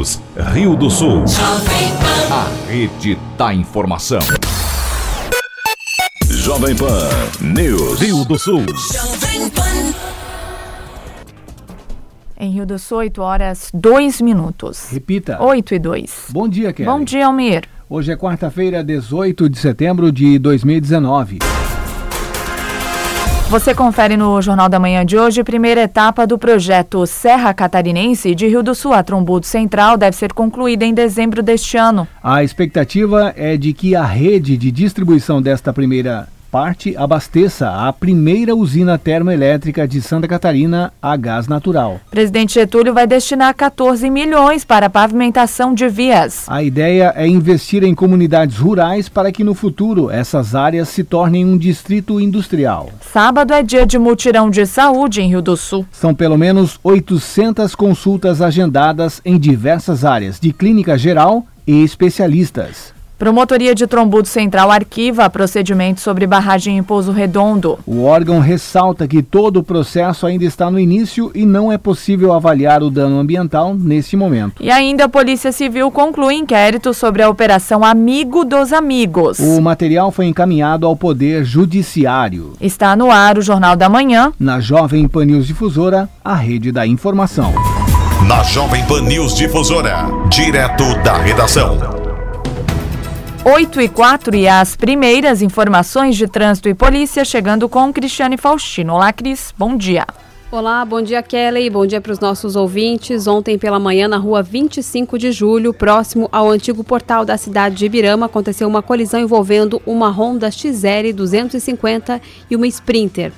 News, Rio do Sul. A rede da informação. Jovem Pan News, Rio do Sul. Em Rio do Sul, 8 horas 2 minutos. Repita. 8 e 2. Bom dia, Kelly. Bom dia, Almir. Hoje é quarta-feira, 18 de setembro de 2019. Você confere no Jornal da Manhã de hoje, primeira etapa do projeto Serra Catarinense de Rio do Sul a Trombudo Central deve ser concluída em dezembro deste ano. A expectativa é de que a rede de distribuição desta primeira parte abasteça a primeira usina termoelétrica de Santa Catarina a gás natural. Presidente Getúlio vai destinar 14 milhões para a pavimentação de vias. A ideia é investir em comunidades rurais para que no futuro essas áreas se tornem um distrito industrial. Sábado é dia de mutirão de saúde em Rio do Sul. São pelo menos 800 consultas agendadas em diversas áreas de clínica geral e especialistas. Promotoria de Trombudo Central arquiva procedimento sobre barragem em Pouso Redondo. O órgão ressalta que todo o processo ainda está no início e não é possível avaliar o dano ambiental neste momento. E ainda a Polícia Civil conclui inquérito sobre a Operação Amigo dos Amigos. O material foi encaminhado ao Poder Judiciário. Está no ar o Jornal da Manhã. Na Jovem Pan News Difusora, a rede da informação. Na Jovem Pan News Difusora, direto da redação. 8 e 4 e as primeiras informações de trânsito e polícia chegando com Cristiane Faustino. Olá, Cris, bom dia. Olá, bom dia Kelly, bom dia para os nossos ouvintes. Ontem pela manhã, na rua 25 de julho, próximo ao antigo portal da cidade de Ibirama, aconteceu uma colisão envolvendo uma Honda XL 250 e uma Sprinter.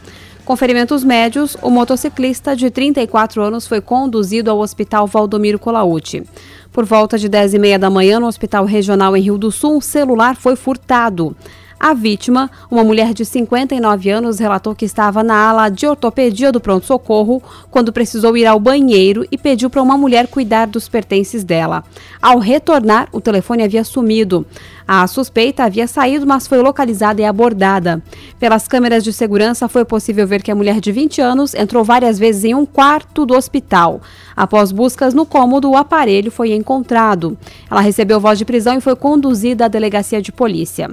Com ferimentos médios, o motociclista de 34 anos foi conduzido ao Hospital Valdomiro Colauti. Por volta de 10 e meia da manhã, no Hospital Regional em Rio do Sul, um celular foi furtado. A vítima, uma mulher de 59 anos, relatou que estava na ala de ortopedia do pronto-socorro quando precisou ir ao banheiro e pediu para uma mulher cuidar dos pertences dela. Ao retornar, o telefone havia sumido. A suspeita havia saído, mas foi localizada e abordada. Pelas câmeras de segurança, foi possível ver que a mulher de 20 anos entrou várias vezes em um quarto do hospital. Após buscas no cômodo, o aparelho foi encontrado. Ela recebeu voz de prisão e foi conduzida à delegacia de polícia.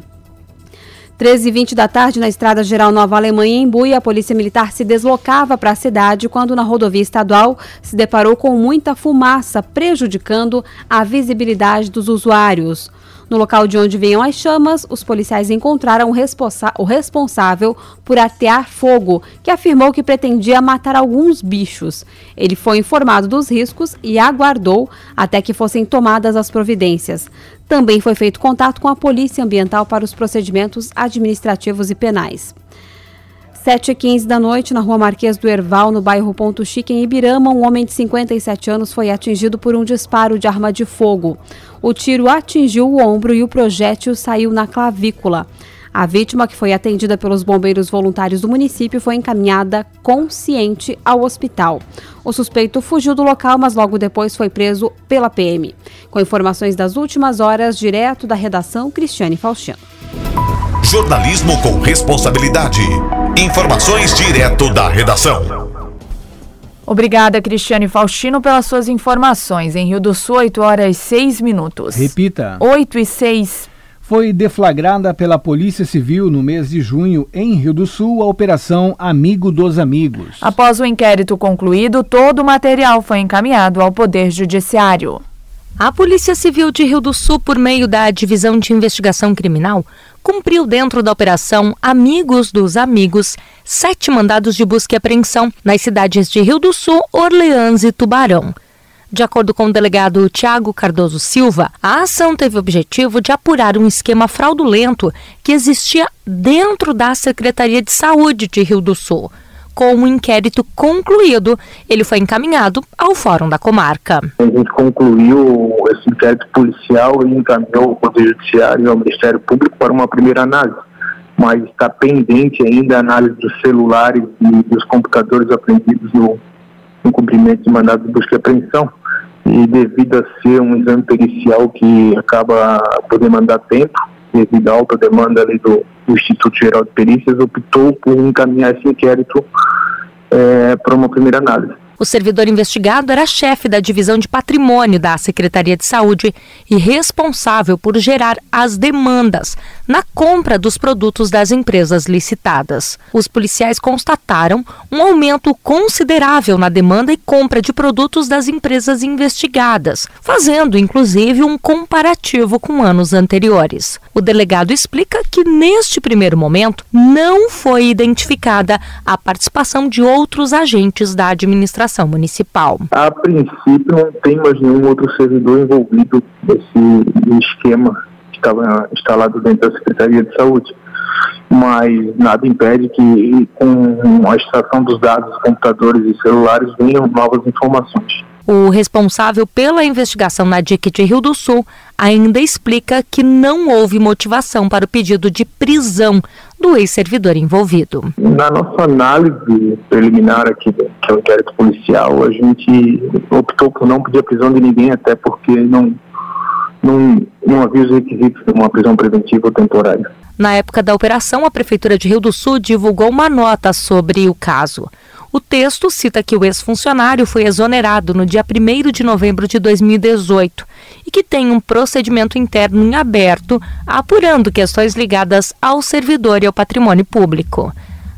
13h20 da tarde, na Estrada Geral Nova Alemanha, em Buia, a Polícia Militar se deslocava para a cidade quando, na rodovia estadual, se deparou com muita fumaça, prejudicando a visibilidade dos usuários. No local de onde vinham as chamas, os policiais encontraram o, responsável por atear fogo, que afirmou que pretendia matar alguns bichos. Ele foi informado dos riscos e aguardou até que fossem tomadas as providências. Também foi feito contato com a Polícia Ambiental para os procedimentos administrativos e penais. 7h15 da noite, na rua Marquês do Erval, no bairro Ponto Chique, em Ibirama, um homem de 57 anos foi atingido por um disparo de arma de fogo. O tiro atingiu o ombro e o projétil saiu na clavícula. A vítima, que foi atendida pelos bombeiros voluntários do município, foi encaminhada consciente ao hospital. O suspeito fugiu do local, mas logo depois foi preso pela PM. Com informações das últimas horas, direto da redação, Cristiane Faustino. Jornalismo com responsabilidade. Informações direto da redação. Obrigada, Cristiane Faustino, pelas suas informações. Em Rio do Sul, 8 horas e 6 minutos. Repita. 8 e 6. Foi deflagrada pela Polícia Civil no mês de junho, em Rio do Sul, a Operação Amigo dos Amigos. Após o inquérito concluído, todo o material foi encaminhado ao Poder Judiciário. A Polícia Civil de Rio do Sul, por meio da Divisão de Investigação Criminal, cumpriu dentro da operação Amigos dos Amigos sete mandados de busca e apreensão nas cidades de Rio do Sul, Orleans e Tubarão. De acordo com o delegado Tiago Cardoso Silva, a ação teve o objetivo de apurar um esquema fraudulento que existia dentro da Secretaria de Saúde de Rio do Sul com o um inquérito concluído, ele foi encaminhado ao Fórum da Comarca. A gente concluiu esse inquérito policial e encaminhou o Poder Judiciário e ao Ministério Público para uma primeira análise, mas está pendente ainda a análise dos celulares e dos computadores apreendidos no, no cumprimento de mandado de busca e apreensão. E devido a ser um exame pericial que acaba por demandar tempo, devido à alta demanda ali do, do Instituto Geral de Perícias, optou por encaminhar esse inquérito é, para uma primeira análise. O servidor investigado era chefe da divisão de patrimônio da Secretaria de Saúde e responsável por gerar as demandas na compra dos produtos das empresas licitadas. Os policiais constataram um aumento considerável na demanda e compra de produtos das empresas investigadas, fazendo inclusive um comparativo com anos anteriores. O delegado explica que neste primeiro momento não foi identificada a participação de outros agentes da administração municipal. A princípio, não tem mais nenhum outro servidor envolvido nesse esquema que estava instalado dentro da Secretaria de Saúde. Mas nada impede que, com a extração dos dados dos computadores e celulares, venham novas informações. O responsável pela investigação na DIC de Rio do Sul ainda explica que não houve motivação para o pedido de prisão do ex-servidor envolvido. Na nossa análise preliminar aqui, que é o inquérito policial, a gente optou por não pedir a prisão de ninguém, até porque não, não, não havia os requisitos de uma prisão preventiva ou temporária. Na época da operação, a Prefeitura de Rio do Sul divulgou uma nota sobre o caso. O texto cita que o ex-funcionário foi exonerado no dia 1 de novembro de 2018 e que tem um procedimento interno em aberto apurando questões ligadas ao servidor e ao patrimônio público.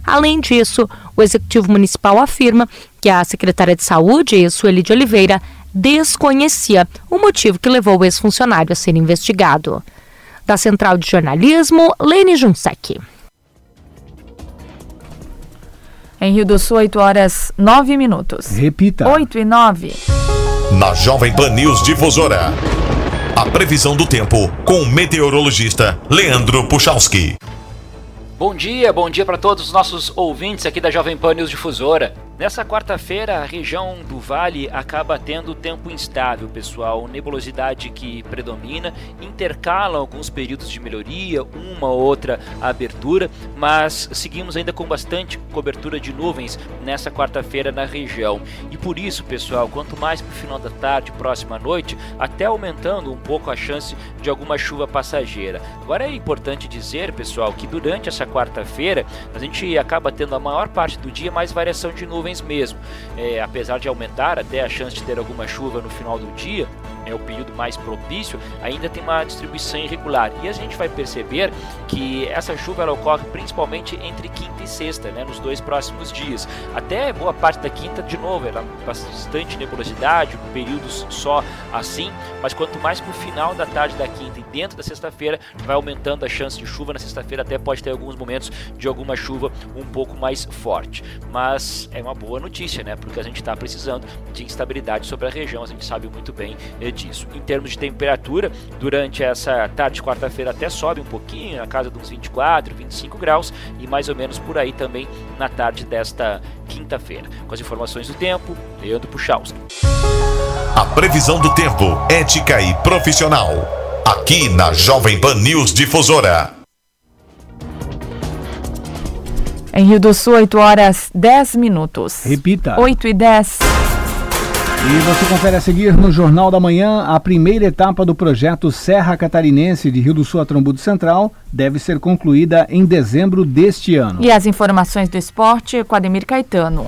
Além disso, o Executivo Municipal afirma que a secretária de Saúde, Sueli de Oliveira, desconhecia o motivo que levou o ex-funcionário a ser investigado. Da Central de Jornalismo, Lene Junsec. Em Rio do Sul, 8 horas 9 minutos. Repita. 8 e 9. Na Jovem Pan News Difusora. A previsão do tempo com o meteorologista Leandro Puchalski. Bom dia, bom dia para todos os nossos ouvintes aqui da Jovem Pan News Difusora. Nessa quarta-feira, a região do Vale acaba tendo tempo instável, pessoal. Nebulosidade que predomina, intercala alguns períodos de melhoria, uma ou outra abertura, mas seguimos ainda com bastante cobertura de nuvens nessa quarta-feira na região. E por isso, pessoal, quanto mais para o final da tarde, próxima noite, até aumentando um pouco a chance de alguma chuva passageira. Agora é importante dizer, pessoal, que durante essa quarta-feira a gente acaba tendo a maior parte do dia mais variação de nuvens nuvens mesmo. É, apesar de aumentar até a chance de ter alguma chuva no final do dia, é o período mais propício, ainda tem uma distribuição irregular. E a gente vai perceber que essa chuva ela ocorre principalmente entre quinta e sexta, né, nos dois próximos dias. Até boa parte da quinta, de novo, era bastante nebulosidade, períodos só assim, mas quanto mais para o final da tarde da quinta e dentro da sexta-feira, vai aumentando a chance de chuva. Na sexta-feira até pode ter alguns momentos de alguma chuva um pouco mais forte. Mas é uma boa notícia, né? Porque a gente está precisando de instabilidade sobre a região, a gente sabe muito bem disso. Em termos de temperatura, durante essa tarde de quarta-feira até sobe um pouquinho, na casa de uns 24, 25 graus, e mais ou menos por aí também na tarde desta quinta-feira. Com as informações do tempo, Leandro Puchalski. A previsão do tempo, ética e profissional. Aqui na Jovem Pan News Difusora. Em Rio do Sul, 8 horas 10 minutos. Repita. 8 e 10. E você confere a seguir no Jornal da Manhã a primeira etapa do projeto Serra Catarinense de Rio do Sul a Trombudo Central deve ser concluída em dezembro deste ano. E as informações do esporte com Ademir Caetano.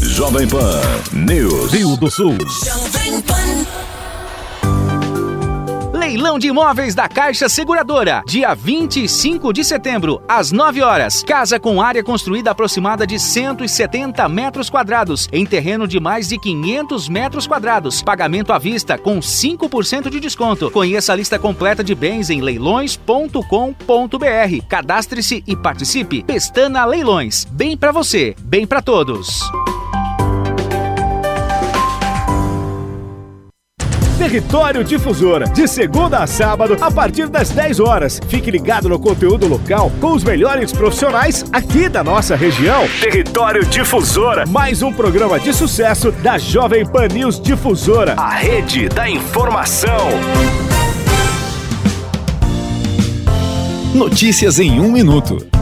Jovem Pan News. Rio do Sul. Leilão de imóveis da Caixa Seguradora, dia 25 de setembro, às 9 horas. Casa com área construída aproximada de 170 metros quadrados, em terreno de mais de 500 metros quadrados. Pagamento à vista com 5% de desconto. Conheça a lista completa de bens em leilões.com.br. Cadastre-se e participe. Pestana Leilões. Bem para você, bem para todos. Território Difusora, de segunda a sábado, a partir das 10 horas. Fique ligado no conteúdo local com os melhores profissionais aqui da nossa região. Território Difusora, mais um programa de sucesso da Jovem Pan News Difusora, a rede da informação. Notícias em um minuto.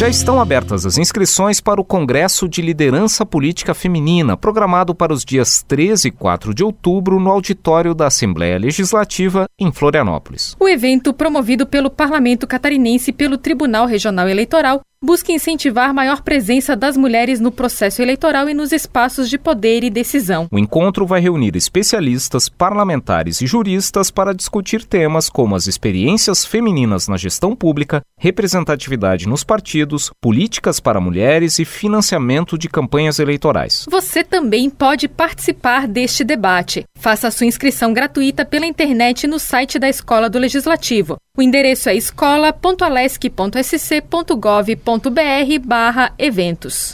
Já estão abertas as inscrições para o Congresso de Liderança Política Feminina, programado para os dias 13 e 4 de outubro no auditório da Assembleia Legislativa, em Florianópolis. O evento, promovido pelo Parlamento Catarinense e pelo Tribunal Regional Eleitoral, busca incentivar maior presença das mulheres no processo eleitoral e nos espaços de poder e decisão. O encontro vai reunir especialistas, parlamentares e juristas para discutir temas como as experiências femininas na gestão pública, representatividade nos partidos, políticas para mulheres e financiamento de campanhas eleitorais. Você também pode participar deste debate. Faça sua inscrição gratuita pela internet no site da Escola do Legislativo. O endereço é escola.alesc.sc.gov.br eventos.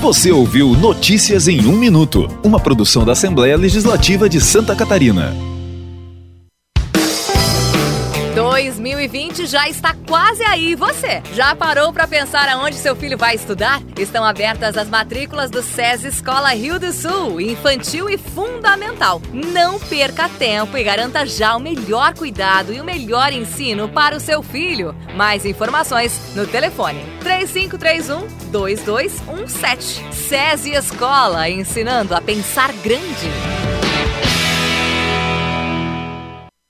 Você ouviu Notícias em um Minuto, uma produção da Assembleia Legislativa de Santa Catarina. 2020 já está quase aí. Você já parou para pensar aonde seu filho vai estudar? Estão abertas as matrículas do SES Escola Rio do Sul, infantil e fundamental. Não perca tempo e garanta já o melhor cuidado e o melhor ensino para o seu filho. Mais informações no telefone 3531 2217. SESI Escola, ensinando a pensar grande.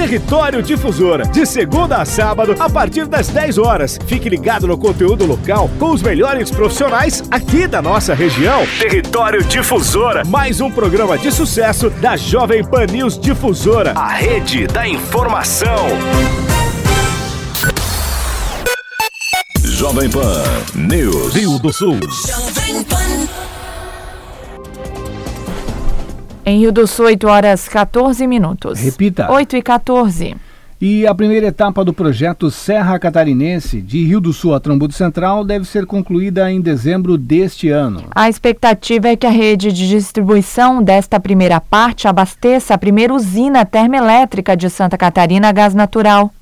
Território Difusora, de segunda a sábado, a partir das 10 horas. Fique ligado no conteúdo local com os melhores profissionais aqui da nossa região. Território Difusora, mais um programa de sucesso da Jovem Pan News Difusora, a rede da informação. Jovem Pan News. Rio do Sul. Jovem Pan. Em Rio do Sul, 8 horas 14 minutos. Repita. 8 e 14. E a primeira etapa do projeto Serra Catarinense, de Rio do Sul a Trombudo Central, deve ser concluída em dezembro deste ano. A expectativa é que a rede de distribuição desta primeira parte abasteça a primeira usina termoelétrica de Santa Catarina a gás natural.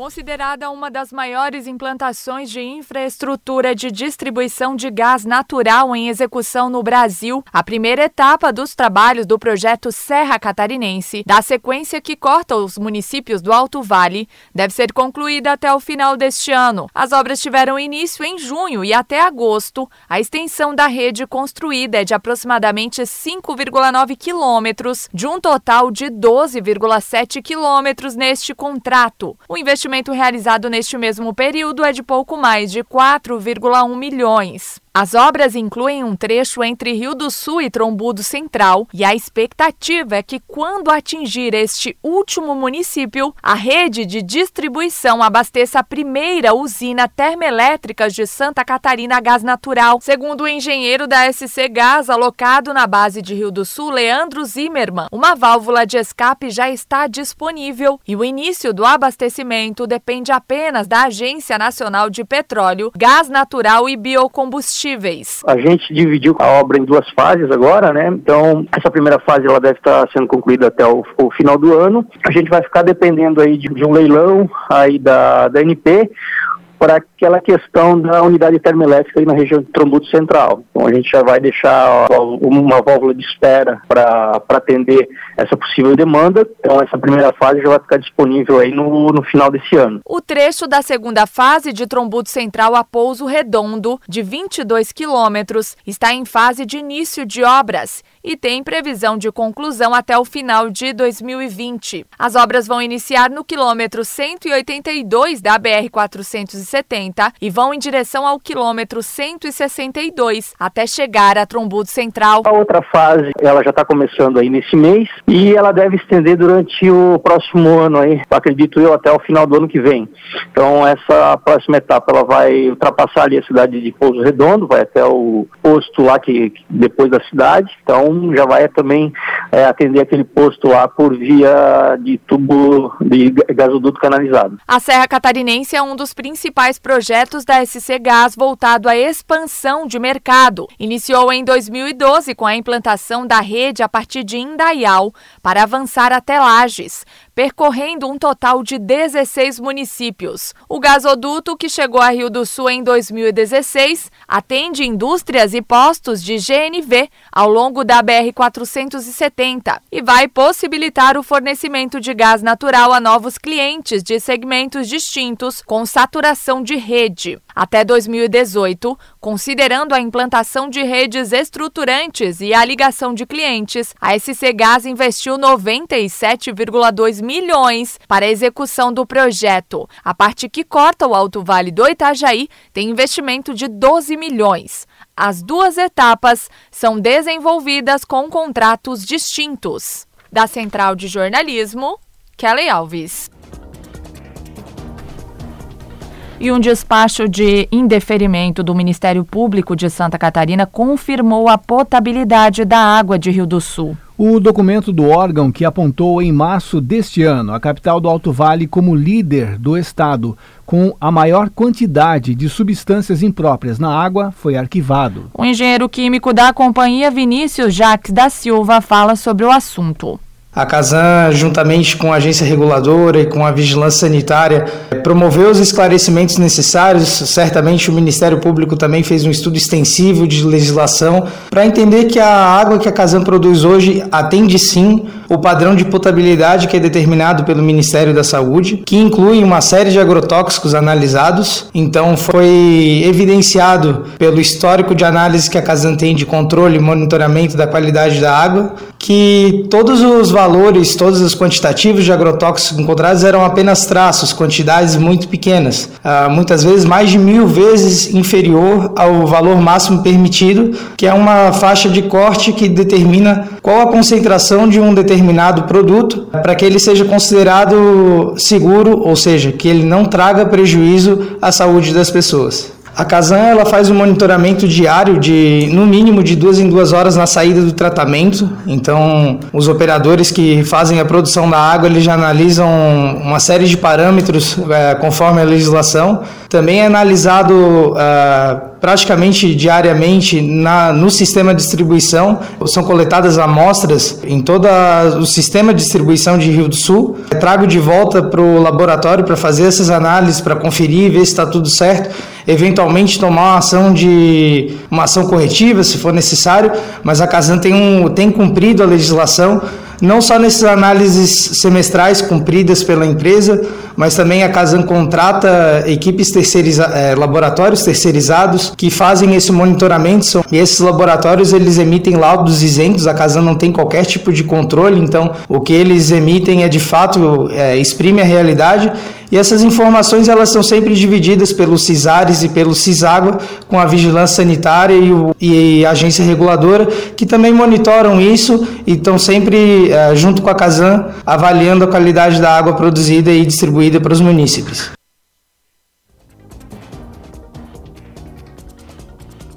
Considerada uma das maiores implantações de infraestrutura de distribuição de gás natural em execução no Brasil, a primeira etapa dos trabalhos do projeto Serra Catarinense, da sequência que corta os municípios do Alto Vale, deve ser concluída até o final deste ano. As obras tiveram início em junho e até agosto, a extensão da rede construída é de aproximadamente 5,9 quilômetros, de um total de 12,7 quilômetros neste contrato. O investimento investimento realizado neste mesmo período é de pouco mais de 4,1 milhões. As obras incluem um trecho entre Rio do Sul e Trombudo Central, e a expectativa é que, quando atingir este último município, a rede de distribuição abasteça a primeira usina termoelétrica de Santa Catarina gás natural. Segundo o engenheiro da SC Gás, alocado na base de Rio do Sul, Leandro Zimmermann, uma válvula de escape já está disponível e o início do abastecimento depende apenas da Agência Nacional de Petróleo, Gás Natural e Biocombustíveis combustíveis. A gente dividiu a obra em duas fases agora, né? Então, essa primeira fase ela deve estar sendo concluída até o, o final do ano. A gente vai ficar dependendo aí de, de um leilão aí da, da NP, para aquela questão da unidade termoelétrica aí na região de Trombudo Central. Então a gente já vai deixar uma válvula de espera para atender essa possível demanda. Então essa primeira fase já vai ficar disponível aí no, no final desse ano. O trecho da segunda fase de Trombudo Central a Pouso Redondo, de 22 quilômetros, está em fase de início de obras e tem previsão de conclusão até o final de 2020. As obras vão iniciar no quilômetro 182 da BR-470 e vão em direção ao quilômetro 162 até chegar a Trombudo Central. A outra fase, ela já está começando aí nesse mês e ela deve estender durante o próximo ano aí, acredito eu, até o final do ano que vem. Então essa próxima etapa ela vai ultrapassar ali a cidade de Pouso Redondo, vai até o posto lá que, que depois da cidade. Então já vai também é, atender aquele posto lá por via de tubo de gasoduto canalizado. A Serra Catarinense é um dos principais projetos da SC Gás voltado à expansão de mercado. Iniciou em 2012 com a implantação da rede a partir de Indaial para avançar até Lages percorrendo um total de 16 municípios. O gasoduto, que chegou a Rio do Sul em 2016, atende indústrias e postos de GNV ao longo da BR-470 e vai possibilitar o fornecimento de gás natural a novos clientes de segmentos distintos com saturação de rede. Até 2018, considerando a implantação de redes estruturantes e a ligação de clientes, a SC Gás investiu 97,2 milhões para a execução do projeto. A parte que corta o Alto Vale do Itajaí tem investimento de 12 milhões. As duas etapas são desenvolvidas com contratos distintos. Da Central de Jornalismo, Kelly Alves e um despacho de indeferimento do Ministério Público de Santa Catarina confirmou a potabilidade da água de Rio do Sul. O documento do órgão que apontou em março deste ano a capital do Alto Vale como líder do estado, com a maior quantidade de substâncias impróprias na água, foi arquivado. O engenheiro químico da companhia Vinícius Jacques da Silva fala sobre o assunto. A Casan, juntamente com a agência reguladora e com a vigilância sanitária, promoveu os esclarecimentos necessários. Certamente o Ministério Público também fez um estudo extensivo de legislação para entender que a água que a Casan produz hoje atende sim o padrão de potabilidade que é determinado pelo Ministério da Saúde, que inclui uma série de agrotóxicos analisados. Então foi evidenciado pelo histórico de análise que a Casan tem de controle e monitoramento da qualidade da água, que todos os valores, todos os quantitativos de agrotóxicos encontrados eram apenas traços, quantidades muito pequenas, uh, muitas vezes mais de mil vezes inferior ao valor máximo permitido, que é uma faixa de corte que determina qual a concentração de um determinado produto para que ele seja considerado seguro, ou seja, que ele não traga prejuízo à saúde das pessoas. A Casan ela faz um monitoramento diário de no mínimo de duas em duas horas na saída do tratamento. Então, os operadores que fazem a produção da água eles já analisam uma série de parâmetros é, conforme a legislação. Também é analisado é, praticamente diariamente na, no sistema de distribuição. São coletadas amostras em todo o sistema de distribuição de Rio do Sul. Eu trago de volta para o laboratório para fazer essas análises, para conferir, ver se está tudo certo. Eventualmente tomar uma ação de uma ação corretiva, se for necessário, mas a Casan tem, um, tem cumprido a legislação não só nessas análises semestrais cumpridas pela empresa, mas também a Casan contrata equipes terceirizadas, é, laboratórios terceirizados que fazem esse monitoramento. E esses laboratórios eles emitem laudos isentos, a Casan não tem qualquer tipo de controle, então o que eles emitem é de fato é, exprime a realidade e essas informações elas são sempre divididas pelos CISARES e pelo CISÁGUA com a vigilância sanitária e, o, e a agência reguladora que também monitoram isso e estão sempre é, junto com a Casan avaliando a qualidade da água produzida e distribuída para os munícipes.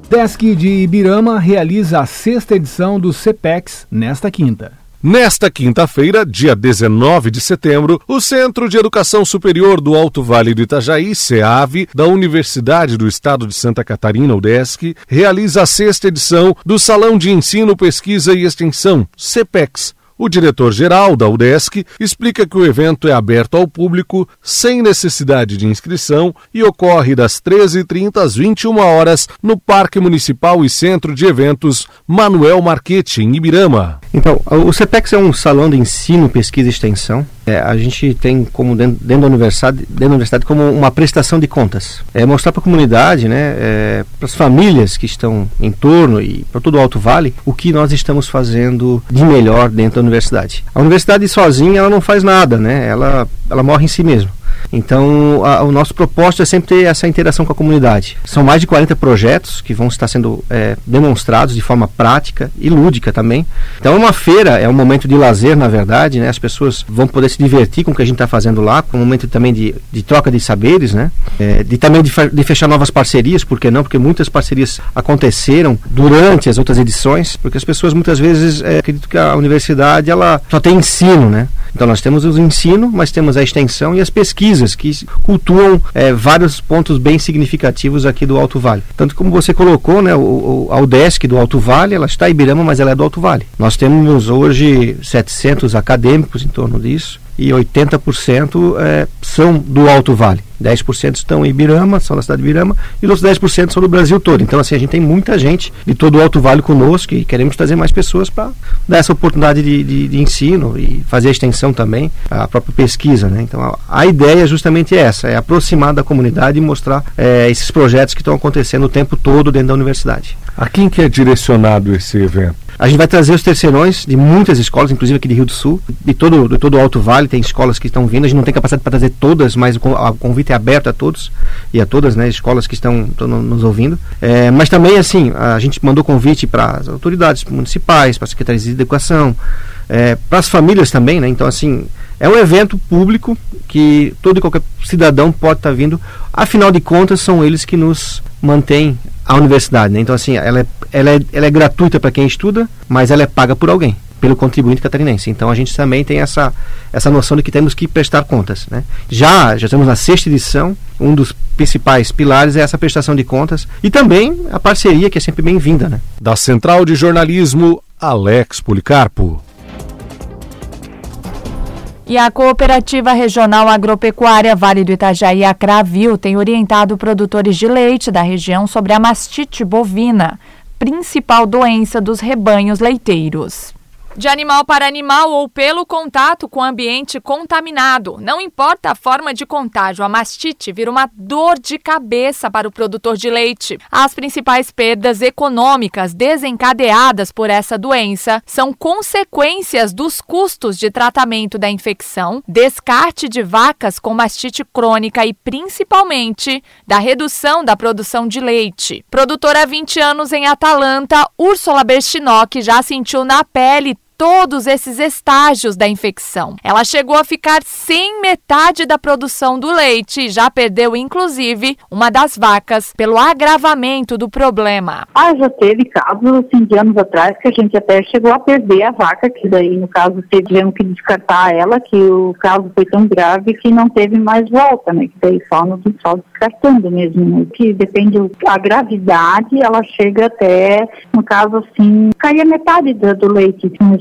Desk de Ibirama realiza a sexta edição do CEPEX nesta quinta. Nesta quinta-feira, dia 19 de setembro, o Centro de Educação Superior do Alto Vale do Itajaí, CEAV, da Universidade do Estado de Santa Catarina, UDESC, realiza a sexta edição do Salão de Ensino, Pesquisa e Extensão, CEPEX, o diretor-geral da UDESC explica que o evento é aberto ao público, sem necessidade de inscrição e ocorre das 13h30 às 21 horas no Parque Municipal e Centro de Eventos Manuel Marquete, em Ibirama. Então, o CEPEX é um salão de ensino, pesquisa e extensão. É, a gente tem como dentro, dentro, da universidade, dentro da universidade como uma prestação de contas. É mostrar para a comunidade, né, é, para as famílias que estão em torno e para todo o Alto Vale, o que nós estamos fazendo de melhor dentro da universidade. A universidade sozinha ela não faz nada, né? Ela, ela morre em si mesma. Então, a, o nosso propósito é sempre ter essa interação com a comunidade. São mais de 40 projetos que vão estar sendo é, demonstrados de forma prática e lúdica também. Então, é uma feira, é um momento de lazer, na verdade, né? As pessoas vão poder se divertir com o que a gente está fazendo lá, com um momento também de, de troca de saberes, né? É, de também de, de, fechar novas parcerias, por que não? Porque muitas parcerias aconteceram durante as outras edições, porque as pessoas muitas vezes é, acreditam que a universidade ela só tem ensino, né? Então nós temos o ensino, mas temos a extensão e as pesquisas que cultuam é, vários pontos bem significativos aqui do Alto Vale. Tanto como você colocou, né, o, o, a UDESC do Alto Vale, ela está em Ibirama, mas ela é do Alto Vale. Nós temos hoje 700 acadêmicos em torno disso e 80% é, são do Alto Vale. 10% estão em Ibirama, são da cidade de Ibirama, e os outros 10% são do Brasil todo. Então, assim, a gente tem muita gente de todo o Alto Vale conosco e queremos trazer mais pessoas para dar essa oportunidade de, de, de, ensino e fazer a extensão também, a própria pesquisa. Né? Então, a, a ideia é justamente essa, é aproximar da comunidade e mostrar é, esses projetos que estão acontecendo o tempo todo dentro da universidade. A quem que é direcionado esse evento? A gente vai trazer os terceirões de muitas escolas, inclusive aqui de Rio do Sul, de todo, de todo o Alto Vale, tem escolas que estão vindo. A gente não tem capacidade para trazer todas, mas o convite é aberto a todos e a todas, né, escolas que estão, estão nos ouvindo. É, mas também, assim, a gente mandou convite para as autoridades municipais, para as secretarias de educação, é, para as famílias também, né? Então, assim, é um evento público que todo e qualquer cidadão pode estar tá vindo. Afinal de contas, são eles que nos mantêm a universidade. Né? Então, assim, ela é, ela é, ela é gratuita para quem estuda, mas ela é paga por alguém, pelo contribuinte catarinense. Então, a gente também tem essa, essa noção de que temos que prestar contas. Né? Já, já estamos na sexta edição, um dos principais pilares é essa prestação de contas e também a parceria, que é sempre bem-vinda. Né? Da Central de Jornalismo, Alex Policarpo. E a Cooperativa Regional Agropecuária Vale do Itajaí, a Cravil, tem orientado produtores de leite da região sobre a mastite bovina, principal doença dos rebanhos leiteiros de animal para animal ou pelo contato com ambiente contaminado. Não importa a forma de contágio, a mastite vira uma dor de cabeça para o produtor de leite. As principais perdas econômicas desencadeadas por essa doença são consequências dos custos de tratamento da infecção, descarte de vacas com mastite crônica e principalmente da redução da produção de leite. Produtora há 20 anos em Atalanta, Úrsula Bertinock já sentiu na pele todos esses estágios da infecção. Ela chegou a ficar sem metade da produção do leite e já perdeu, inclusive, uma das vacas pelo agravamento do problema. Ah, já teve casos, assim, de anos atrás que a gente até chegou a perder a vaca, que daí, no caso, tivemos que descartar ela, que o caso foi tão grave que não teve mais volta, né? Que daí só, no, só descartando mesmo, né? Que depende da gravidade, ela chega até, no caso, assim, cair a metade do, do leite, assim,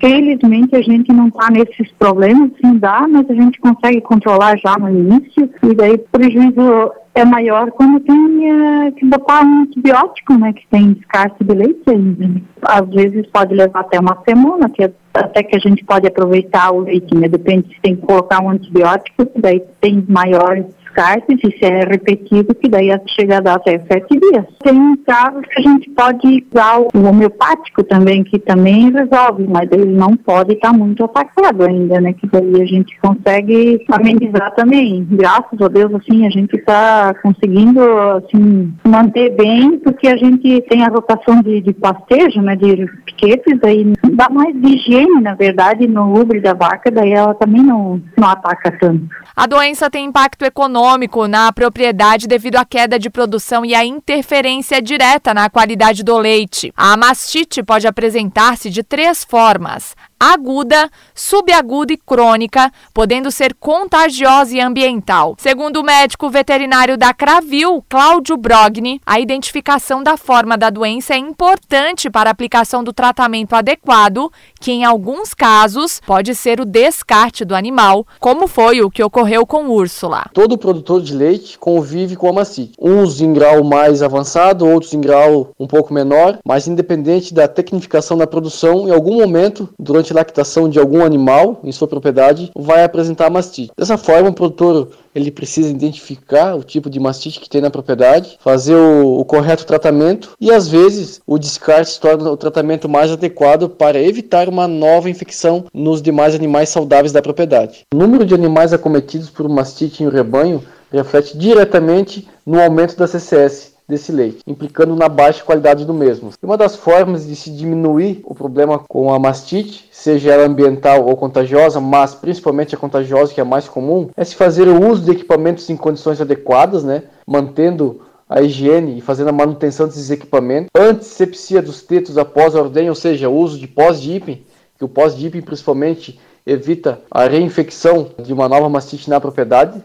Felizmente a gente não está nesses problemas, sim dá, mas a gente consegue controlar já no início e daí o prejuízo é maior quando tem é, que botar um antibiótico, né, que tem descarte de leite ainda. Né? Às vezes pode levar até uma semana, que é, até que a gente pode aproveitar o leite, né? Depende se tem que colocar um antibiótico, daí tem maiores descartes, isso é repetido, que daí chega a dar até sete dias. Tem casos que a gente pode usar o homeopático também, que também resolve, mas ele não pode estar muito atacado ainda, né? Que daí a gente consegue amenizar também. Graças a Deus, assim, a gente está conseguindo, assim, manter bem, porque a gente tem a rotação de, de pastejo, né? De piquetes, daí dá mais higiene, na verdade, no ubre da vaca, daí ela também não, não ataca tanto. A doença tem impacto econômico na propriedade devido à queda de produção e à interferência direta na qualidade do leite. A mastite pode apresentar-se de três formas: aguda, subaguda e crônica, podendo ser contagiosa e ambiental. Segundo o médico veterinário da Cravil, Cláudio Brogni, a identificação da forma da doença é importante para a aplicação do tratamento adequado, que em alguns casos pode ser o descarte do animal, como foi o que ocorreu com Úrsula. Todo produtor de leite convive com a mastite, uns em grau mais avançado, outros em grau um pouco menor, mas independente da tecnificação da produção, em algum momento durante durante a lactação de algum animal em sua propriedade, vai apresentar mastite. Dessa forma, o produtor ele precisa identificar o tipo de mastite que tem na propriedade, fazer o, o, correto tratamento e às vezes o descarte se torna o tratamento mais adequado para evitar uma nova infecção nos demais animais saudáveis da propriedade. O número de animais acometidos por mastite em rebanho reflete diretamente no aumento da CCS, desse leite, implicando na baixa qualidade do mesmo. Uma das formas de se diminuir o problema com a mastite, seja ela ambiental ou contagiosa, mas principalmente a contagiosa, que é a mais comum, é se fazer o uso de equipamentos em condições adequadas, né, mantendo a higiene e fazendo a manutenção desses equipamentos, antisepsia dos tetos após a ordem, ou seja, o uso de pós-dipping, que o pós-dipping principalmente evita a reinfecção de uma nova mastite na propriedade.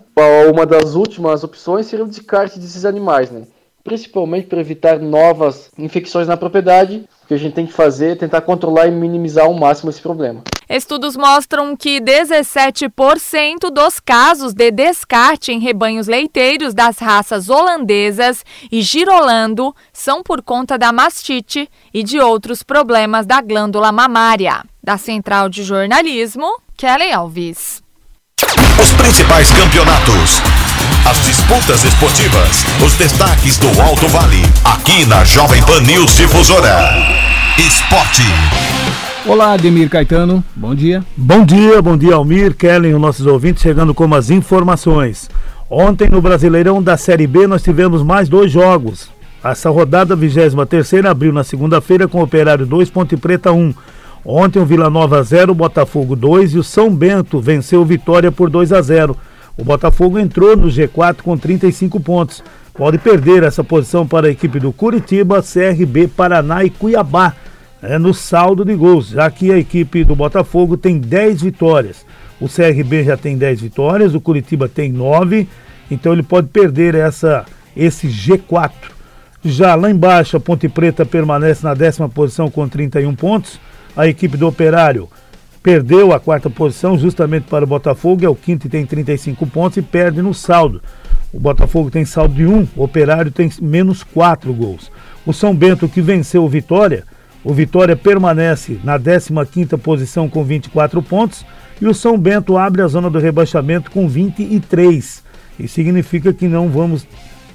Uma das últimas opções seria o descarte desses animais, né? Principalmente para evitar novas infecções na propriedade. O que a gente tem que fazer é tentar controlar e minimizar ao máximo esse problema. Estudos mostram que 17% dos casos de descarte em rebanhos leiteiros das raças holandesas e girolando são por conta da mastite e de outros problemas da glândula mamária. Da Central de Jornalismo, Kelly Alves. Os principais campeonatos as disputas esportivas, os destaques do Alto Vale, aqui na Jovem Pan News Difusora. Esporte. Olá, Ademir Caetano, bom dia. Bom dia, bom dia, Almir, Kellen, os nossos ouvintes, chegando com as informações. Ontem no Brasileirão da Série B nós tivemos mais dois jogos. Essa rodada 23 abriu na segunda-feira com o Operário 2, Ponte Preta 1. Ontem o Vila Nova 0, Botafogo 2 e o São Bento venceu Vitória por 2 a 0. O Botafogo entrou no G4 com 35 pontos. Pode perder essa posição para a equipe do Curitiba, CRB, Paraná e Cuiabá é, no saldo de gols, já que a equipe do Botafogo tem 10 vitórias. O CRB já tem 10 vitórias, o Curitiba tem 9, então ele pode perder essa, esse G4. Já lá embaixo, a Ponte Preta permanece na décima posição com 31 pontos. A equipe do Operário perdeu a quarta posição justamente para o Botafogo, é o quinto e tem 35 pontos e perde no saldo. O Botafogo tem saldo de 1, o Operário tem menos 4 gols. O São Bento que venceu o Vitória, o Vitória permanece na 15ª posição com 24 pontos e o São Bento abre a zona do rebaixamento com 23. Isso significa que não vamos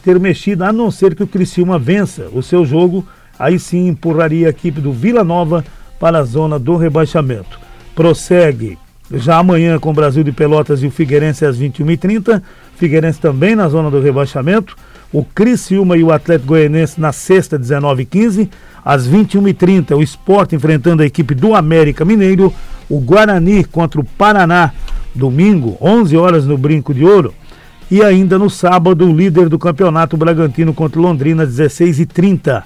ter mexido, a não ser que o Criciúma vença o seu jogo, aí sim empurraria a equipe do Vila Nova para a zona do rebaixamento prossegue já amanhã com o Brasil de Pelotas e o Figueirense às 21h30. Figueirense também na zona do rebaixamento. O Criciúma e o Atlético Goianense na sexta, 19h15. Às 21h30, o Esporte enfrentando a equipe do América Mineiro. O Guarani contra o Paraná, domingo, 11 horas no Brinco de Ouro. E ainda no sábado, o líder do campeonato Bragantino contra Londrina, 16h30.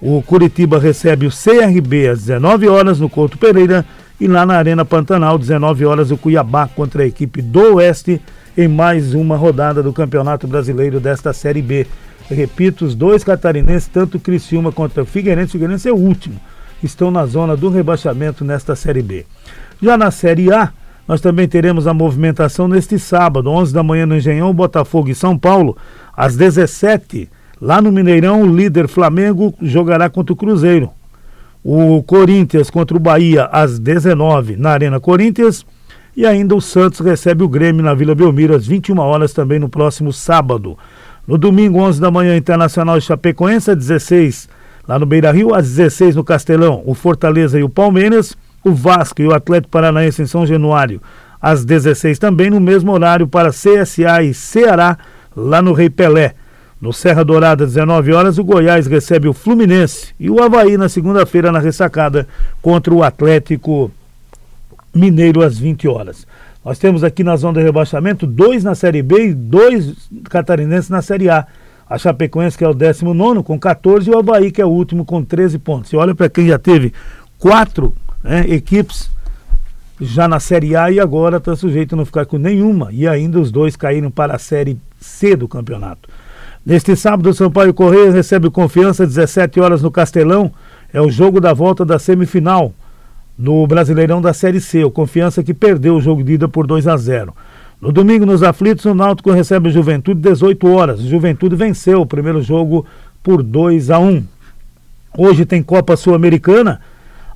O Curitiba recebe o CRB às 19 horas no Couto Pereira e lá na Arena Pantanal, 19 horas, o Cuiabá contra a equipe do Oeste em mais uma rodada do Campeonato Brasileiro desta Série B. Repito, os dois catarinenses, tanto o Criciúma quanto o Figueirense, o Figueirense é o último, estão na zona do rebaixamento nesta Série B. Já na Série A, nós também teremos a movimentação neste sábado, 11 da manhã no Engenhão, Botafogo e São Paulo, às 17 Lá no Mineirão, o líder Flamengo jogará contra o Cruzeiro o Corinthians contra o Bahia às 19 na Arena Corinthians e ainda o Santos recebe o Grêmio na Vila Belmiro às 21 horas também no próximo sábado. No domingo, 11 da manhã, Internacional de Chapecoense às 16 lá no Beira-Rio, às 16 no Castelão, o Fortaleza e o Palmeiras, o Vasco e o Atlético Paranaense em São Januário às 16 também no mesmo horário para CSA e Ceará lá no Rei Pelé. No Serra Dourada, 19 horas, o Goiás recebe o Fluminense e o Havaí na segunda-feira na ressacada contra o Atlético Mineiro às 20 horas. Nós temos aqui na zona de rebaixamento dois na Série B e dois catarinenses na Série A. A Chapecoense, que é o 19 com 14, e o Havaí, que é o último, com 13 pontos. E olha para quem já teve quatro né, equipes já na Série A e agora está sujeito a não ficar com nenhuma. E ainda os dois caíram para a Série C do campeonato. Neste sábado, o Sampaio Correia recebe confiança 17 horas no Castelão. É o jogo da volta da semifinal no Brasileirão da Série C. O Confiança que perdeu o jogo de ida por 2 a 0. No domingo, nos aflitos, o Náutico recebe o Juventude 18 horas. O Juventude venceu o primeiro jogo por 2 a 1. Hoje tem Copa Sul-Americana.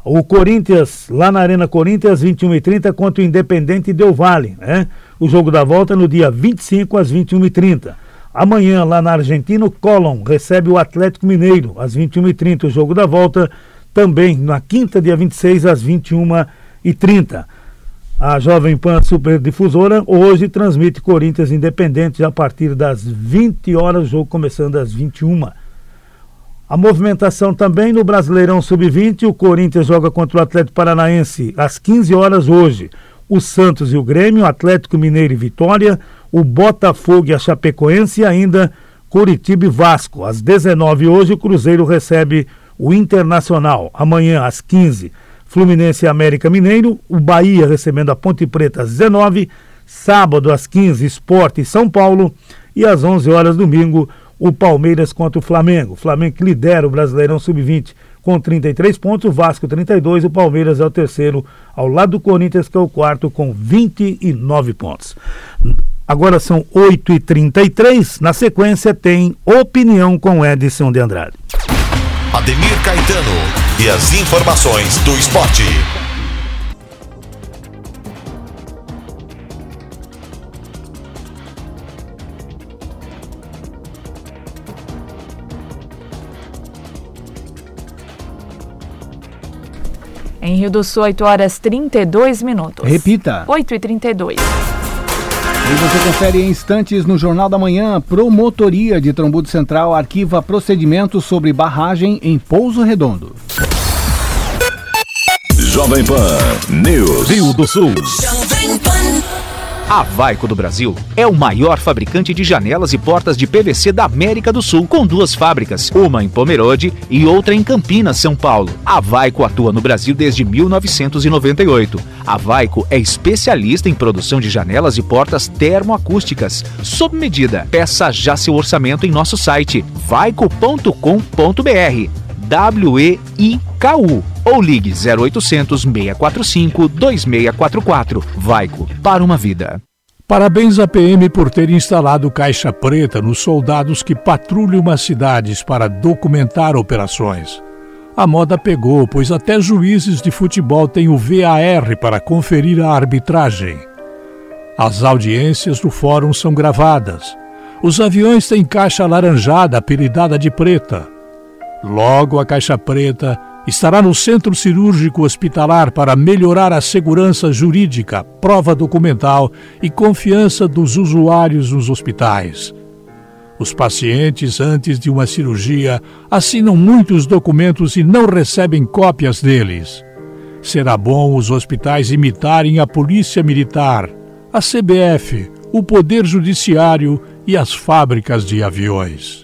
O Corinthians, lá na Arena Corinthians, 21h30 contra o Independente Del Vale. Né? O jogo da volta no dia 25 às 21h30. Amanhã, lá na Argentina, o Colón recebe o Atlético Mineiro às 21h30. O jogo da volta também na quinta, dia 26, às 21h30. A Jovem Pan Super Difusora hoje transmite Corinthians Independente a partir das 20 horas, o jogo começando às 21 a movimentação também no Brasileirão Sub-20. O Corinthians joga contra o Atlético Paranaense às 15 horas hoje. O Santos e o Grêmio, Atlético Mineiro e Vitória, o Botafogo e a Chapecoense e ainda Curitiba e Vasco. Às 19 hoje o Cruzeiro recebe o Internacional. Amanhã às 15, Fluminense e América Mineiro, o Bahia recebendo a Ponte Preta às 19, sábado às 15, Esporte e São Paulo e às 11 horas domingo o Palmeiras contra o Flamengo. O Flamengo que lidera o Brasileirão Sub-20 com 33 pontos, o Vasco 32, o Palmeiras é o terceiro, ao lado do Corinthians, que é o quarto, com 29 pontos. Agora são 8h33, na sequência tem Opinião com Edson de Andrade. Ademir Caetano e as informações do esporte. Em Rio do Sul, 8 horas 32 minutos. Repita. 8 e 32. E você confere em instantes no Jornal da Manhã. Promotoria de Trombudo Central arquiva procedimentos sobre barragem em Pouso Redondo. Jovem Pan News. Rio do Sul. A Vaico do Brasil é o maior fabricante de janelas e portas de PVC da América do Sul, com duas fábricas, uma em Pomerode e outra em Campinas, São Paulo. A Vaico atua no Brasil desde 1998. A Vaico é especialista em produção de janelas e portas termoacústicas, sob medida. Peça já seu orçamento em nosso site vaico.com.br. W-E-I-K-U ou ligue 0800 645 2644. Vaico, para uma vida. Parabéns à PM por ter instalado caixa preta nos soldados que patrulham as cidades para documentar operações. A moda pegou, pois até juízes de futebol têm o VAR para conferir a arbitragem. As audiências do fórum são gravadas. Os aviões têm caixa alaranjada apelidada de preta. Logo, a caixa preta estará no Centro Cirúrgico Hospitalar para melhorar a segurança jurídica, prova documental e confiança dos usuários nos hospitais. Os pacientes, antes de uma cirurgia, assinam muitos documentos e não recebem cópias deles. Será bom os hospitais imitarem a Polícia Militar, a CBF, o Poder Judiciário e as fábricas de aviões.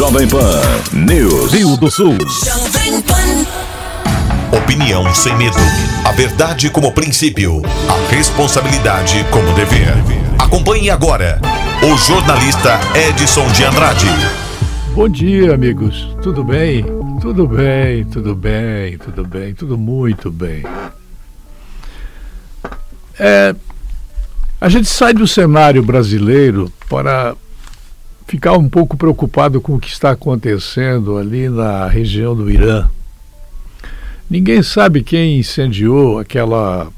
Jovem Pan News. Rio do Sul. Jovem Pan. Opinião sem medo. A verdade como princípio. A responsabilidade como dever. Acompanhe agora o jornalista Edson de Andrade. Bom dia, amigos. Tudo bem? Tudo bem, tudo bem, tudo bem, tudo muito bem. É, a gente sai do cenário brasileiro para ficar um pouco preocupado com o que está acontecendo ali na região do Irã. Ninguém sabe quem incendiou aquela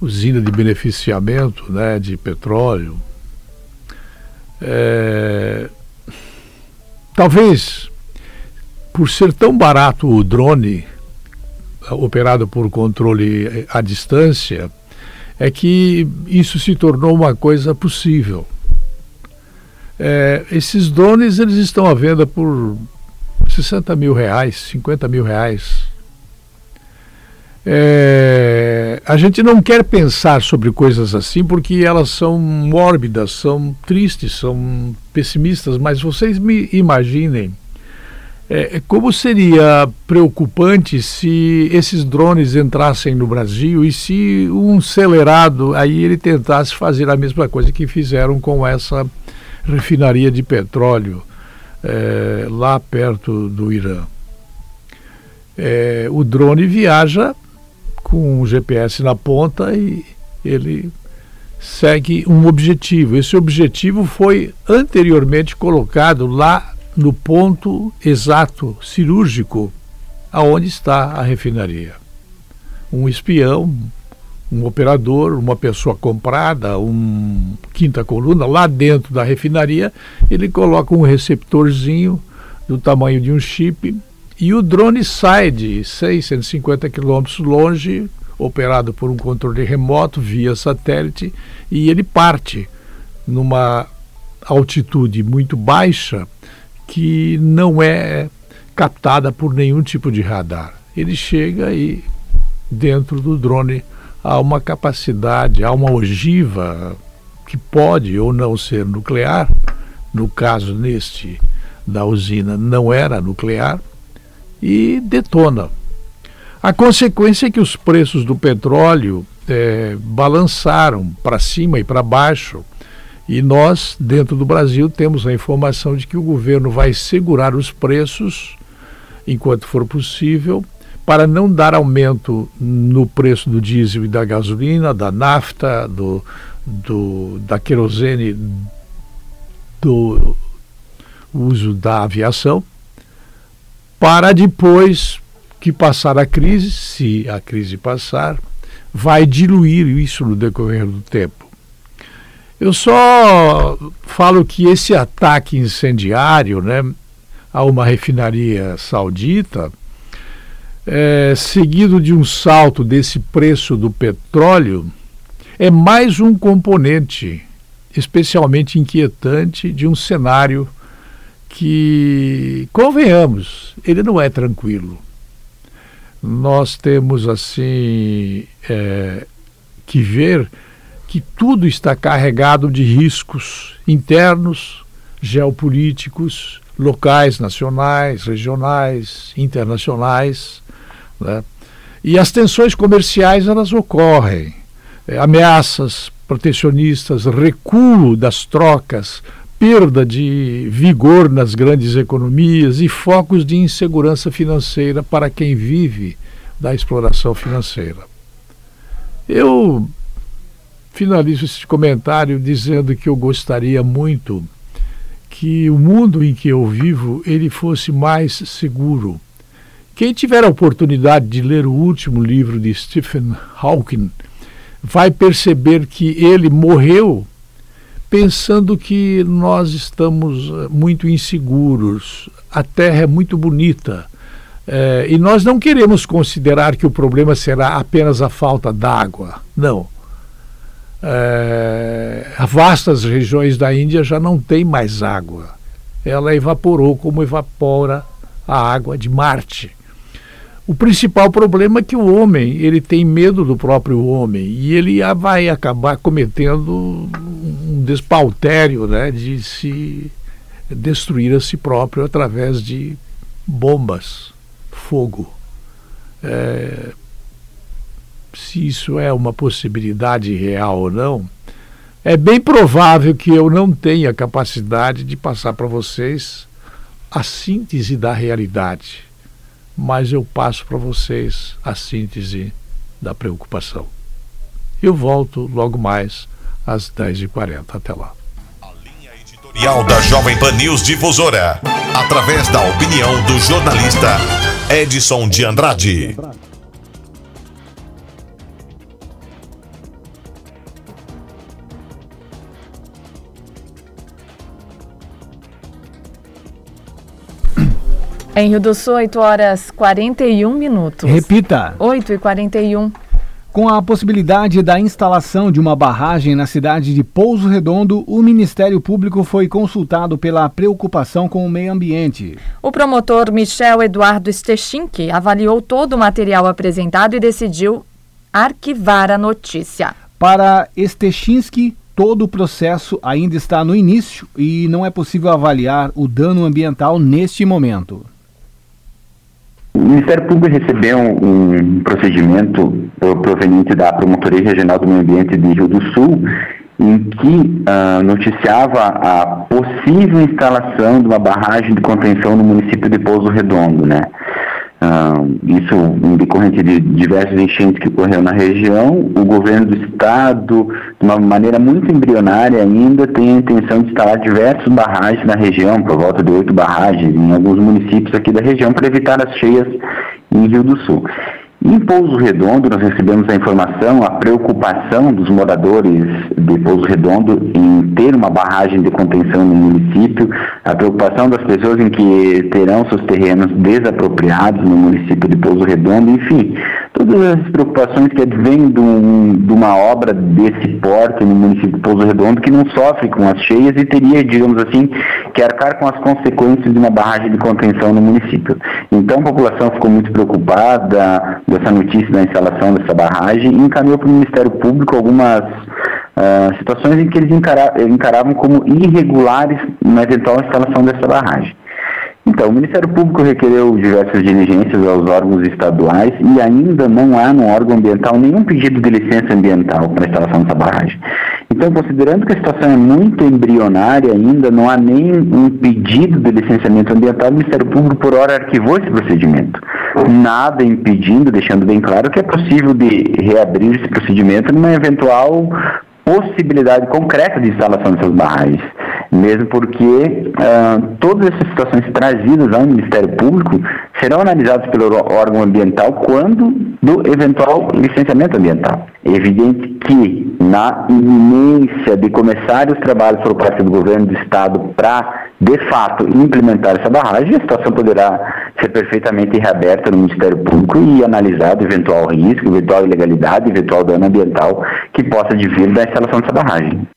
usina de beneficiamento né, de petróleo. É... Talvez por ser tão barato o drone operado por controle à distância, é que isso se tornou uma coisa possível. É, esses drones eles estão à venda por 60 mil reais, 50 mil reais. É, a gente não quer pensar sobre coisas assim porque elas são mórbidas, são tristes, são pessimistas, mas vocês me imaginem é, como seria preocupante se esses drones entrassem no Brasil e se um acelerado aí ele tentasse fazer a mesma coisa que fizeram com essa refinaria de petróleo é, lá perto do Irã. É, o drone viaja com o GPS na ponta e ele segue um objetivo. Esse objetivo foi anteriormente colocado lá no ponto exato, cirúrgico, aonde está a refinaria. Um espião, um operador, uma pessoa comprada, um quinta coluna, lá dentro da refinaria, ele coloca um receptorzinho do tamanho de um chip e o drone sai de 650 quilômetros longe, operado por um controle remoto via satélite, e ele parte numa altitude muito baixa que não é captada por nenhum tipo de radar. Ele chega e dentro do drone há uma capacidade, há uma ogiva que pode ou não ser nuclear. No caso neste da usina não era nuclear e detona. A consequência é que os preços do petróleo é, balançaram para cima e para baixo e nós, dentro do Brasil, temos a informação de que o governo vai segurar os preços enquanto for possível, para não dar aumento no preço do diesel e da gasolina, da nafta, do, do, da querosene, do uso da aviação, para depois que passar a crise, se a crise passar, vai diluir isso no decorrer do tempo. Eu só falo que esse ataque incendiário né, a uma refinaria saudita, é, seguido de um salto desse preço do petróleo, é mais um componente especialmente inquietante de um cenário que, convenhamos, ele não é tranquilo. Nós temos, assim, é, que ver que tudo está carregado de riscos internos, geopolíticos, locais, nacionais, regionais, internacionais. Né? E as tensões comerciais elas ocorrem. É, ameaças protecionistas, recuo das trocas, perda de vigor nas grandes economias e focos de insegurança financeira para quem vive da exploração financeira. Eu finalizo esse comentário dizendo que eu gostaria muito que o mundo em que eu vivo ele fosse mais seguro. Quem tiver a oportunidade de ler o último livro de Stephen Hawking vai perceber que ele morreu pensando que nós estamos eh, muito inseguros, a Terra é muito bonita. É, e nós não queremos considerar que o problema será apenas a falta d'água. Não é, vastas regiões da Índia já não tem mais água. Ela evaporou como evapora a água de Marte. O principal problema é que o homem ele tem medo do próprio homem e ele vai acabar cometendo um despautério né, de se destruir a si próprio através de bombas, fogo. É, se isso é uma possibilidade real ou não, é bem provável que eu não tenha capacidade de passar para vocês a síntese da realidade, mas eu passo para vocês a síntese da preocupação. Eu volto logo mais às 10h40. Até lá. Editorial da Jovem Pan News Difusora, através da opinião do jornalista Edson de Andrade. Em Rio do Sul, 8 horas 41 minutos. Repita. 8 e 41. Com a possibilidade da instalação de uma barragem na cidade de Pouso Redondo, o Ministério Público foi consultado pela preocupação com o meio ambiente. O promotor Michel Eduardo Stechinck avaliou todo o material apresentado e decidiu arquivar a notícia. Para Stechinski, todo o processo ainda está no início e não é possível avaliar o dano ambiental neste momento. Ministério Público recebeu um procedimento proveniente da Promotoria Regional do Meio Ambiente de Rio do Sul, em que uh, noticiava a possível instalação de uma barragem de contenção no município de Pouso Redondo, né? Isso decorrente de diversos enchentes que ocorreram na região, o governo do estado, de uma maneira muito embrionária ainda, tem a intenção de instalar diversas barragens na região, por volta de oito barragens em alguns municípios aqui da região, para evitar as cheias em Rio do Sul. Em Pouso Redondo, nós recebemos a informação, a preocupação dos moradores de Pouso Redondo em ter uma barragem de contenção no município, a preocupação das pessoas em que terão seus terrenos desapropriados no município de Pouso Redondo, enfim, todas as preocupações que advêm de, um, de uma obra desse porte no município de Pouso Redondo que não sofre com as cheias e teria, digamos assim, que arcar com as consequências de uma barragem de contenção no município. Então a população ficou muito preocupada dessa notícia da instalação dessa barragem e encaminhou para Ministério Público algumas uh, situações em que eles encaravam como irregulares na eventual instalação dessa barragem. Então, o Ministério Público requereu diversas diligências aos órgãos estaduais e ainda não há no órgão ambiental nenhum pedido de licença ambiental para a instalação dessa barragem. Então, considerando que a situação é muito embrionária ainda, não há nem um pedido de licenciamento ambiental, o Ministério Público, por hora, arquivou esse procedimento. Nada impedindo, deixando bem claro que é possível de reabrir esse procedimento numa eventual possibilidade concreta de instalação dessas barragens mesmo porque uh, todas essas situações trazidas ao Ministério Público serão analisadas pelo órgão ambiental quando do eventual licenciamento ambiental. É evidente que, na iminência de começar os trabalhos por parte do governo do Estado para, de fato, implementar essa barragem, a situação poderá ser perfeitamente reaberta no Ministério Público e analisado eventual risco, eventual ilegalidade, eventual dano ambiental que possa advir da instalação dessa barragem.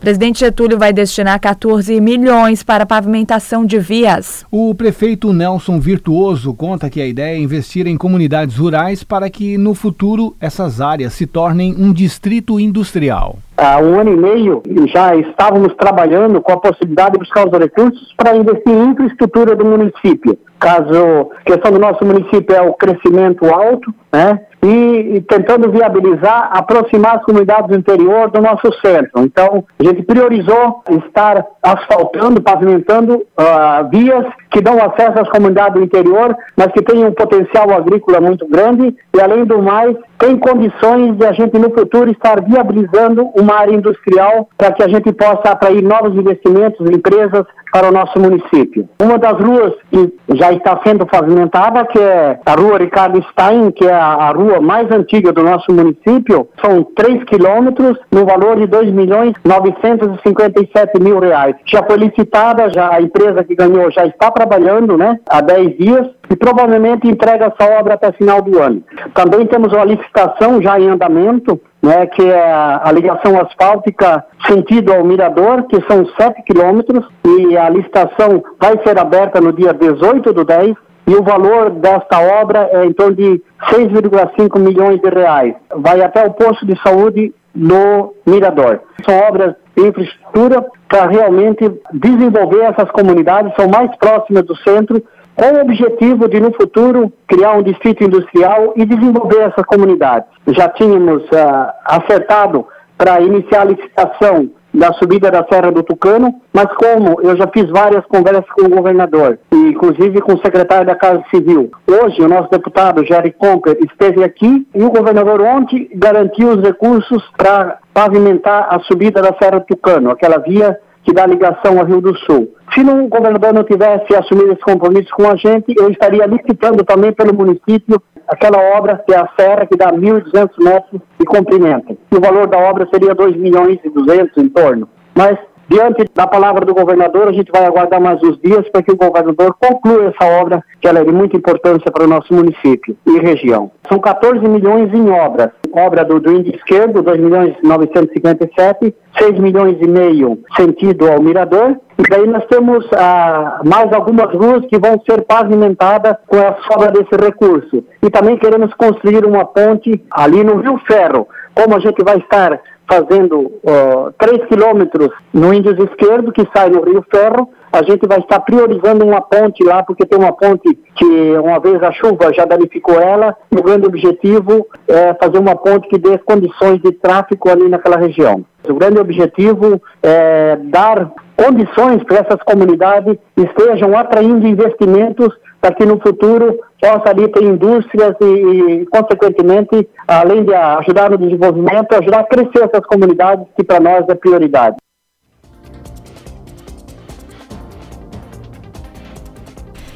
Presidente Getúlio vai destinar 14 milhões para pavimentação de vias. O prefeito Nelson Virtuoso conta que a ideia é investir em comunidades rurais para que no futuro essas áreas se tornem um distrito industrial. Há um ano e meio já estávamos trabalhando com a possibilidade de buscar os recursos para investir em infraestrutura do município. Caso a questão do nosso município é o crescimento alto, né? E, e, tentando viabilizar, aproximar as comunidades do interior do nosso centro. Então, a gente priorizou estar asfaltando, pavimentando uh, vias que dão acesso às comunidades do interior, mas que têm um potencial agrícola muito grande e, além do mais, tem condições de a gente no futuro estar viabilizando uma área industrial para que a gente possa atrair novos investimentos, empresas para o nosso município. Uma das ruas que já está sendo pavimentada, que é a rua Ricardo Stein, que é a, rua mais antiga do nosso município, são 3 quilômetros, no valor de 2 milhões 957 mil reais. Já foi licitada, já a empresa que ganhou já está trabalhando, né, há 10 dias, e provavelmente entrega essa obra até final do ano. Também temos uma licitação já em andamento, né, que é a ligação asfáltica sentido ao Mirador, que são 7 quilômetros, e a licitação vai ser aberta no dia 18 do 10, e o valor desta obra é em torno de 6,5 milhões de reais. Vai até o posto de saúde no Mirador. São obras de infraestrutura para realmente desenvolver essas comunidades, são mais próximas do centro, com o objetivo de, no futuro, criar um distrito industrial e desenvolver essa comunidade. Já tínhamos uh, acertado para iniciar a licitação da subida da Serra do Tucano, mas como eu já fiz várias conversas com o governador, inclusive com o secretário da Casa Civil. Hoje, o nosso deputado Jerry Conker esteve aqui e o governador ontem garantiu os recursos para pavimentar a subida da Serra do Tucano, aquela via que dá ligação ao Rio do Sul. Se o governador não tivesse assumido esse compromisso com a gente, eu estaria licitando também pelo município aquela obra, que é a serra, que dá 1.200 metros de comprimento. E o valor da obra seria 2 milhões e 200 em torno. Mas Diante da palavra do governador, a gente vai aguardar mais uns dias para que o governador conclua essa obra, que ela é de muita importância para o nosso município e região. São 14 milhões em obras. Obra do, do índio esquerdo, 2 milhões 957, 6 milhões e meio sentido ao Mirador. E daí nós temos ah, mais algumas ruas que vão ser pavimentadas com a sobra desse recurso. E também queremos construir uma ponte ali no Rio Ferro. Como a gente vai estar fazendo uh, 3 quilômetros no Índios Esquerdo, que sai no Rio Ferro, a gente vai estar priorizando uma ponte lá, porque tem uma ponte que uma vez a chuva já danificou ela, o grande objetivo é fazer uma ponte que dê condições de tráfego ali naquela região. O grande objetivo é dar condições para essas comunidades estejam atraindo investimentos para que no futuro possa ali ter indústrias e, e, consequentemente, além de ajudar no desenvolvimento, ajudar a crescer essas comunidades, que para nós é prioridade.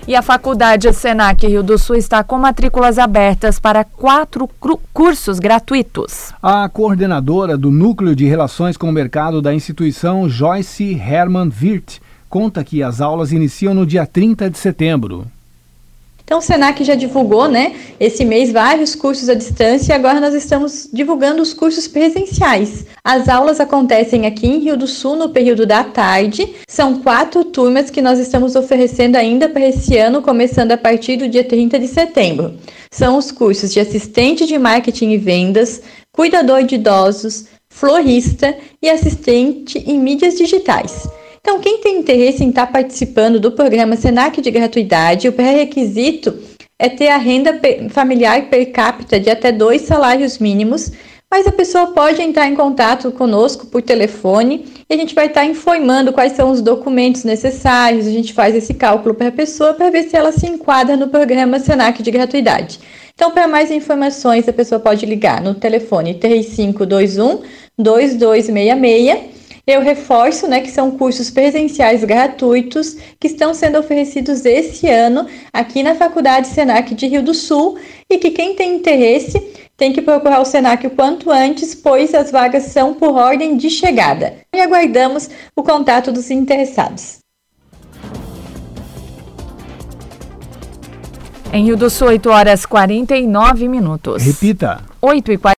E a Faculdade Senac Rio do Sul está com matrículas abertas para quatro cursos gratuitos. A coordenadora do Núcleo de Relações com o Mercado da instituição, Joyce Herman Wirt, conta que as aulas iniciam no dia 30 de setembro. Então, o Senac já divulgou, né, esse mês vários cursos à distância e agora nós estamos divulgando os cursos presenciais. As aulas acontecem aqui em Rio do Sul no período da tarde. São quatro turmas que nós estamos oferecendo ainda para esse ano, começando a partir do dia 30 de setembro. São os cursos de assistente de marketing e vendas, cuidador de idosos, florista e assistente em mídias digitais. Então, quem tem interesse em estar participando do programa Senac de gratuidade, o pré-requisito é ter a renda familiar per capita de até dois salários mínimos, mas a pessoa pode entrar em contato conosco por telefone e a gente vai estar informando quais são os documentos necessários, a gente faz esse cálculo para a pessoa para ver se ela se enquadra no programa Senac de gratuidade. Então, para mais informações, a pessoa pode ligar no telefone 3521 2266 eu reforço né, que são cursos presenciais gratuitos que estão sendo oferecidos esse ano aqui na Faculdade Senac de Rio do Sul e que quem tem interesse tem que procurar o Senac o quanto antes, pois as vagas são por ordem de chegada. E aguardamos o contato dos interessados. Em Rio do Sul, 8 horas 49 minutos. Repita. 8 e 49.